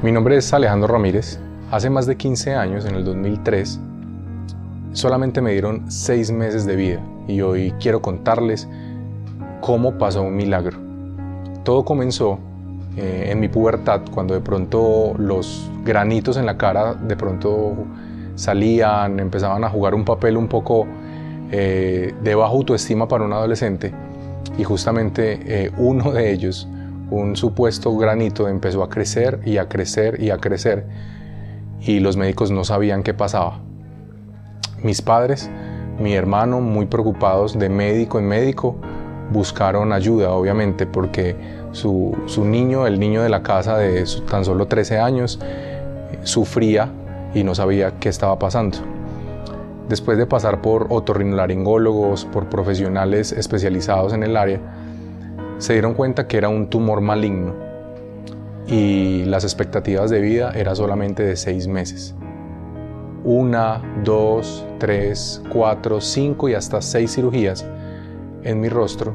Mi nombre es Alejandro Ramírez. Hace más de 15 años, en el 2003, solamente me dieron 6 meses de vida y hoy quiero contarles cómo pasó un milagro. Todo comenzó eh, en mi pubertad cuando de pronto los granitos en la cara de pronto salían, empezaban a jugar un papel un poco eh, de baja autoestima para un adolescente y justamente eh, uno de ellos un supuesto granito empezó a crecer y a crecer y a crecer y los médicos no sabían qué pasaba. Mis padres, mi hermano, muy preocupados de médico en médico, buscaron ayuda, obviamente, porque su, niño, el niño de la casa de tan solo 13 años, sufría y no sabía qué estaba pasando. Después de pasar por otorrinolaringólogos, por profesionales especializados en el área, se dieron cuenta que era un tumor maligno y las expectativas de vida era solamente de seis meses. Una, dos, tres, cuatro, cinco y hasta seis cirugías en mi rostro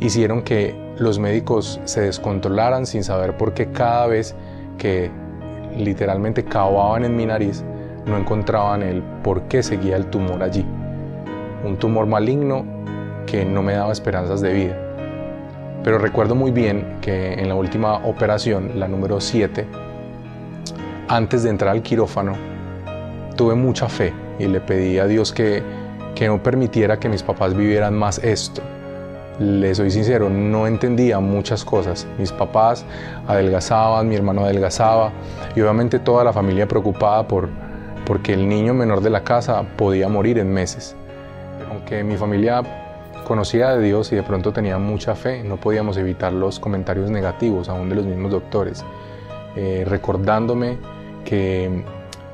hicieron que los médicos se descontrolaran sin saber por qué cada vez que literalmente cavaban en mi nariz no encontraban el por qué seguía el tumor allí. Un tumor maligno que no me daba esperanzas de vida. Pero recuerdo muy bien que en la última operación, la número 7, antes de entrar al quirófano, tuve mucha fe y le pedí a Dios que, que no permitiera que mis papás vivieran más esto. Le soy sincero, no entendía muchas cosas. Mis papás adelgazaban, mi hermano adelgazaba y obviamente toda la familia preocupada por, porque el niño menor de la casa podía morir en meses. Aunque mi familia conocía de Dios y de pronto tenía mucha fe, no podíamos evitar los comentarios negativos, aún de los mismos doctores, eh, recordándome que,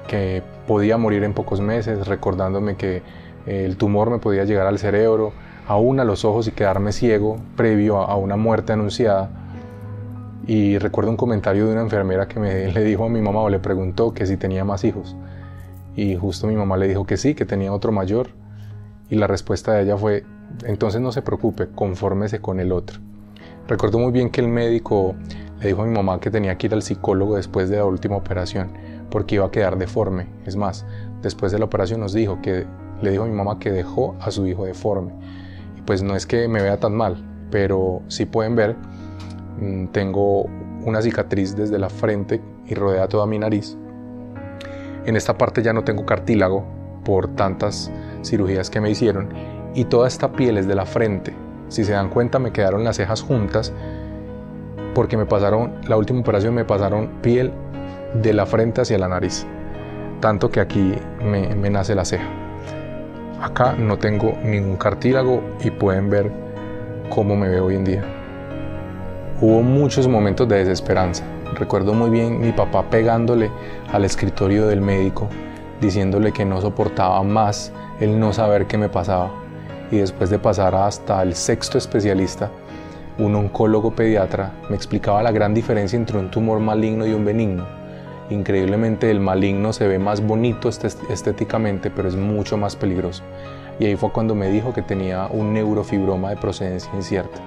que, podía morir en pocos meses, recordándome que eh, el tumor me podía llegar al cerebro, aún a los ojos y quedarme ciego previo a, una muerte anunciada. Y recuerdo un comentario de una enfermera que me, le dijo a mi mamá o le preguntó que si tenía más hijos. Y justo mi mamá le dijo que sí, que tenía otro mayor. Y la respuesta de ella fue, entonces no se preocupe, confórmese con el otro. Recuerdo muy bien que el médico le dijo a mi mamá que tenía que ir al psicólogo después de la última operación porque iba a quedar deforme. Es más, después de la operación nos dijo que le dijo a mi mamá que dejó a su hijo deforme. Y pues no es que me vea tan mal, pero si pueden ver, mm, tengo una cicatriz desde la frente y rodea toda mi nariz. En esta parte ya no tengo cartílago por tantas cirugías que me hicieron y toda esta piel es de la frente. Si se dan cuenta me quedaron las cejas juntas porque me pasaron, la última operación me pasaron piel de la frente hacia la nariz. Tanto que aquí me, nace la ceja. Acá no tengo ningún cartílago y pueden ver cómo me veo hoy en día. Hubo muchos momentos de desesperanza. Recuerdo muy bien mi papá pegándole al escritorio del médico, diciéndole que no soportaba más el no saber qué me pasaba y después de pasar hasta el sexto especialista, un oncólogo pediatra me explicaba la gran diferencia entre un tumor maligno y un benigno. Increíblemente el maligno se ve más bonito estéticamente, pero es mucho más peligroso. Y ahí fue cuando me dijo que tenía un neurofibroma de procedencia incierta,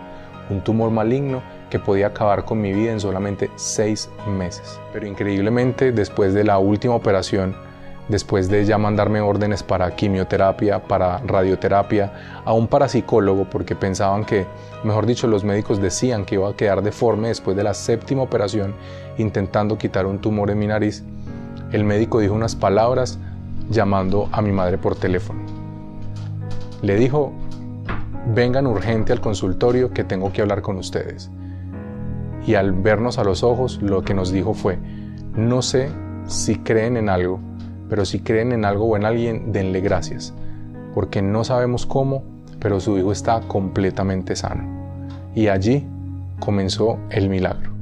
un tumor maligno que podía acabar con mi vida en solamente seis meses. Pero increíblemente, después de la última operación, después de ya mandarme órdenes para quimioterapia, para radioterapia, aún para psicólogo, porque pensaban que, mejor dicho, los médicos decían que iba a quedar deforme después de la séptima operación intentando quitar un tumor en mi nariz, el médico dijo unas palabras llamando a mi madre por teléfono. Le dijo, vengan urgente al consultorio que tengo que hablar con ustedes. Y al vernos a los ojos, lo que nos dijo fue, no sé si creen en algo, pero si creen en algo o en alguien, denle gracias, porque no sabemos cómo, pero su hijo está completamente sano. Y allí comenzó el milagro.